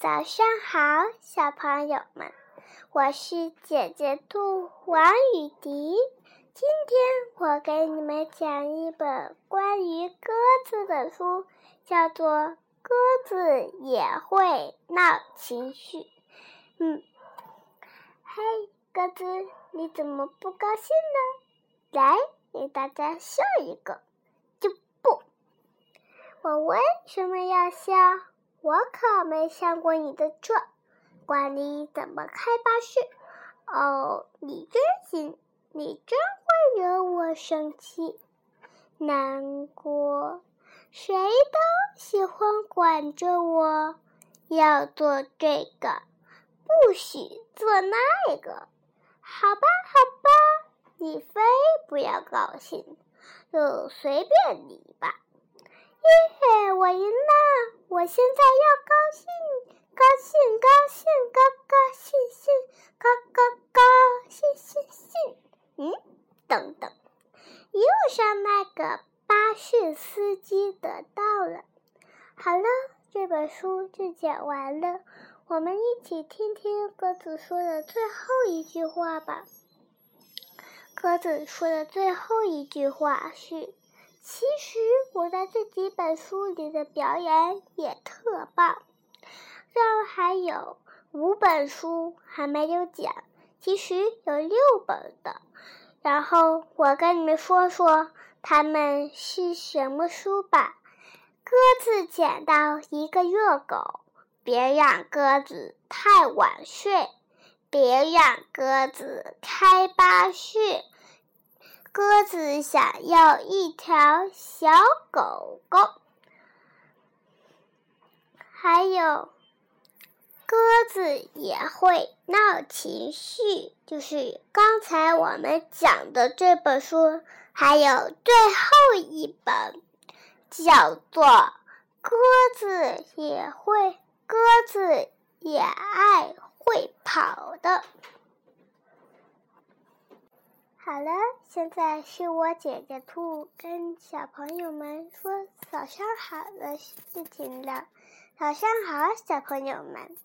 早上好，小朋友们，我是姐姐兔王雨迪。今天我给你们讲一本关于鸽子的书，叫做《鸽子也会闹情绪》。嗯，嘿，鸽子，你怎么不高兴呢？来，给大家笑一个。就不，我为什么要笑？我可没上过你的车，管你怎么开巴士。哦，你真行，你真会惹我生气、难过。谁都喜欢管着我，要做这个，不许做那个。好吧，好吧，你非不要高兴，就随便你吧。耶嘿，我赢了！我现在要高兴，高兴，高兴，高高兴兴，高高高兴兴兴。嗯，等等，又上那个巴士司机得到了。好了，这本书就讲完了。我们一起听听鸽子说的最后一句话吧。鸽子说的最后一句话是。其实我在这几本书里的表演也特棒，这儿还有五本书还没有讲，其实有六本的。然后我跟你们说说他们是什么书吧。鸽子捡到一个热狗，别让鸽子太晚睡，别让鸽子开巴士。鸽子想要一条小狗狗，还有鸽子也会闹情绪，就是刚才我们讲的这本书，还有最后一本叫做《鸽子也会鸽子也爱会跑的》。好了，现在是我姐姐兔跟小朋友们说早上好的事情了。早上好，小朋友们。